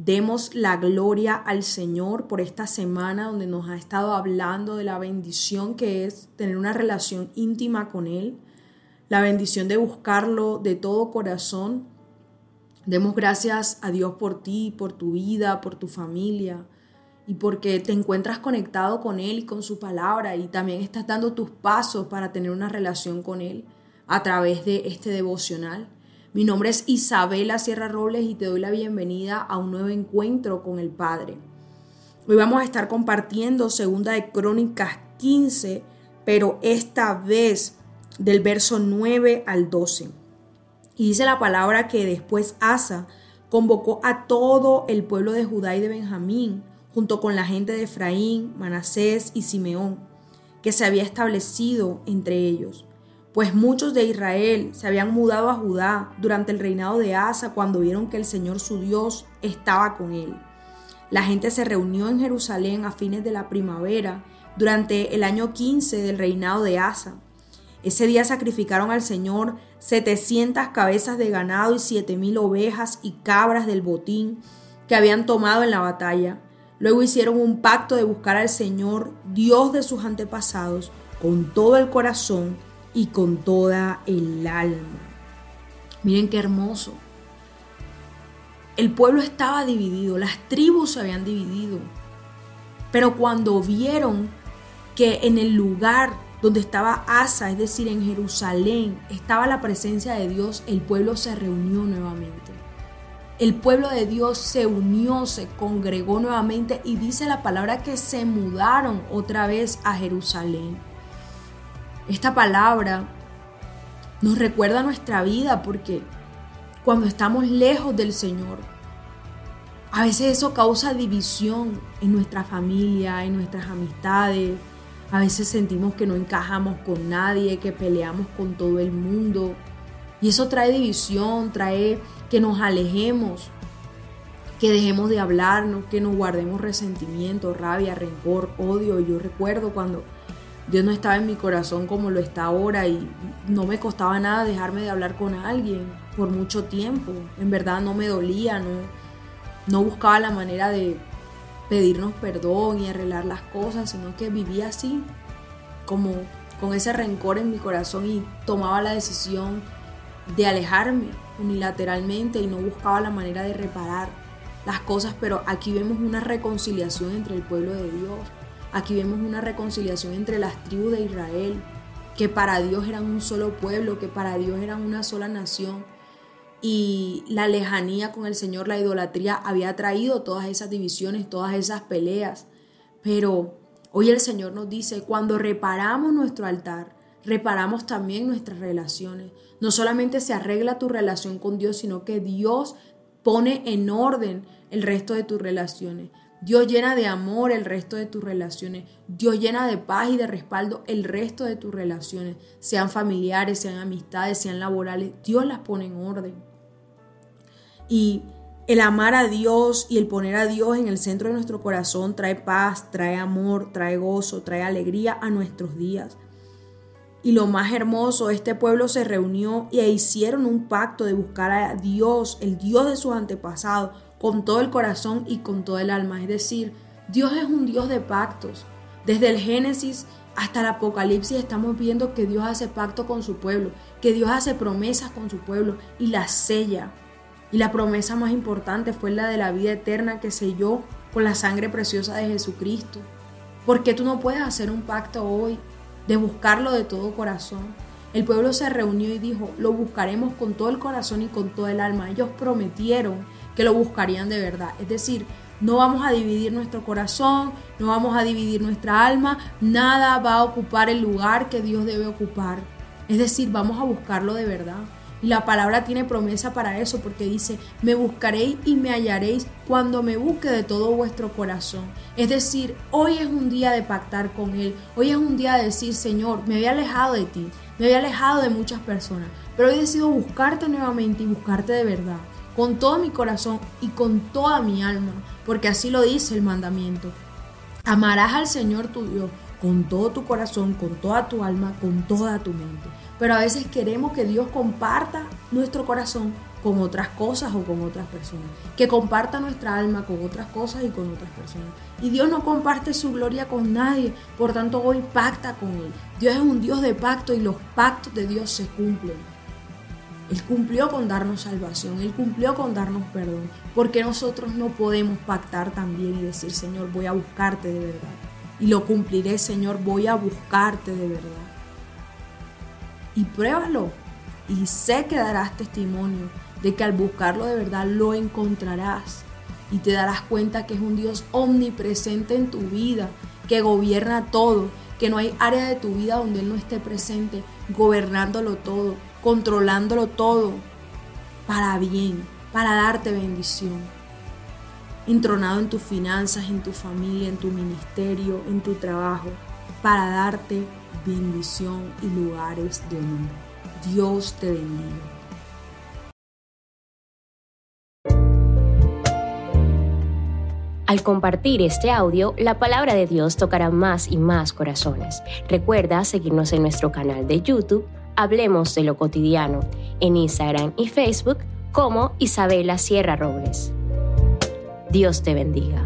Demos la gloria al Señor por esta semana donde nos ha estado hablando de la bendición que es tener una relación íntima con Él, la bendición de buscarlo de todo corazón. Demos gracias a Dios por ti, por tu vida, por tu familia y porque te encuentras conectado con Él y con su palabra y también estás dando tus pasos para tener una relación con Él a través de este devocional. Mi nombre es Isabela Sierra Robles y te doy la bienvenida a un nuevo encuentro con el Padre. Hoy vamos a estar compartiendo segunda de Crónicas 15, pero esta vez del verso 9 al 12. Y dice la palabra que después Asa convocó a todo el pueblo de Judá y de Benjamín, junto con la gente de Efraín, Manasés y Simeón, que se había establecido entre ellos pues muchos de Israel se habían mudado a Judá durante el reinado de Asa cuando vieron que el Señor su Dios estaba con él. La gente se reunió en Jerusalén a fines de la primavera durante el año 15 del reinado de Asa. Ese día sacrificaron al Señor 700 cabezas de ganado y 7000 ovejas y cabras del botín que habían tomado en la batalla. Luego hicieron un pacto de buscar al Señor, Dios de sus antepasados, con todo el corazón y con toda el alma. Miren qué hermoso. El pueblo estaba dividido, las tribus se habían dividido. Pero cuando vieron que en el lugar donde estaba Asa, es decir, en Jerusalén, estaba la presencia de Dios, el pueblo se reunió nuevamente. El pueblo de Dios se unió, se congregó nuevamente y dice la palabra que se mudaron otra vez a Jerusalén. Esta palabra nos recuerda nuestra vida porque cuando estamos lejos del Señor, a veces eso causa división en nuestra familia, en nuestras amistades. A veces sentimos que no encajamos con nadie, que peleamos con todo el mundo. Y eso trae división, trae que nos alejemos, que dejemos de hablarnos, que nos guardemos resentimiento, rabia, rencor, odio. Yo recuerdo cuando Dios no estaba en mi corazón como lo está ahora y no me costaba nada dejarme de hablar con alguien por mucho tiempo. En verdad no me dolía, no, buscaba la manera de pedirnos perdón y arreglar las cosas, sino que vivía así, como con ese rencor en mi corazón y tomaba la decisión de alejarme unilateralmente y no buscaba la manera de reparar las cosas, pero aquí vemos una reconciliación entre el pueblo de Dios Aquí vemos una reconciliación entre las tribus de Israel, que para Dios eran un solo pueblo, que para Dios eran una sola nación. Y la lejanía con el Señor, la idolatría, había traído todas esas divisiones, todas esas peleas. Pero hoy el Señor nos dice, cuando reparamos nuestro altar, reparamos también nuestras relaciones. No solamente se arregla tu relación con Dios, sino que Dios pone en orden el resto de tus relaciones. Dios llena de amor el resto de tus relaciones. Dios llena de paz y de respaldo el resto de tus relaciones, sean familiares, sean amistades, sean laborales. Dios las pone en orden. Y el amar a Dios y el poner a Dios en el centro de nuestro corazón trae paz, trae amor, trae gozo, trae alegría a nuestros días. Y lo más hermoso, este pueblo se reunió y hicieron un pacto de buscar a Dios, el Dios de sus antepasados, con todo el corazón y con todo el alma. Es decir, Dios es un Dios de pactos. Desde el Génesis hasta el Apocalipsis estamos viendo que Dios hace pacto con su pueblo, que Dios hace promesas con su pueblo y las sella. Y la promesa más importante fue la de la vida eterna que selló con la sangre preciosa de Jesucristo. ¿Por qué tú no puedes hacer un pacto hoy de buscarlo de todo corazón? El pueblo se reunió y dijo, lo buscaremos con todo el corazón y con todo el alma. Ellos prometieron que lo buscarían de verdad. Es decir, no vamos a dividir nuestro corazón, no vamos a dividir nuestra alma, nada va a ocupar el lugar que Dios debe ocupar. Es decir, vamos a buscarlo de verdad. Y la palabra tiene promesa para eso porque dice, me buscaréis y me hallaréis cuando me busque de todo vuestro corazón. Es decir, hoy es un día de pactar con Él. Hoy es un día de decir, Señor, me había alejado de ti, me había alejado de muchas personas, pero hoy decido buscarte nuevamente y buscarte de verdad, con todo mi corazón y con toda mi alma, porque así lo dice el mandamiento. Amarás al Señor tu Dios con todo tu corazón, con toda tu alma, con toda tu mente. Pero a veces queremos que Dios comparta nuestro corazón con otras cosas o con otras personas, que comparta nuestra alma con otras cosas y con otras personas. Y Dios no comparte su gloria con nadie, por tanto hoy pacta con Él. Dios es un Dios de pacto y los pactos de Dios se cumplen. Él cumplió con darnos salvación, Él cumplió con darnos perdón, porque nosotros no podemos pactar también y decir, Señor, voy a buscarte de verdad y lo cumpliré, Señor, voy a buscarte de verdad. Y pruébalo y sé que darás testimonio de que al buscarlo de verdad lo encontrarás y te darás cuenta que es un Dios omnipresente en tu vida, que gobierna todo, que no hay área de tu vida donde Él no esté presente, gobernándolo todo, controlándolo todo, para bien, para darte bendición entronado en tus finanzas, en tu familia, en tu ministerio, en tu trabajo, para darte bendición y lugares de honor. Dios te bendiga. Al compartir este audio, la palabra de Dios tocará más y más corazones. Recuerda seguirnos en nuestro canal de YouTube, Hablemos de lo cotidiano, en Instagram y Facebook como Isabela Sierra Robles. Dios te bendiga.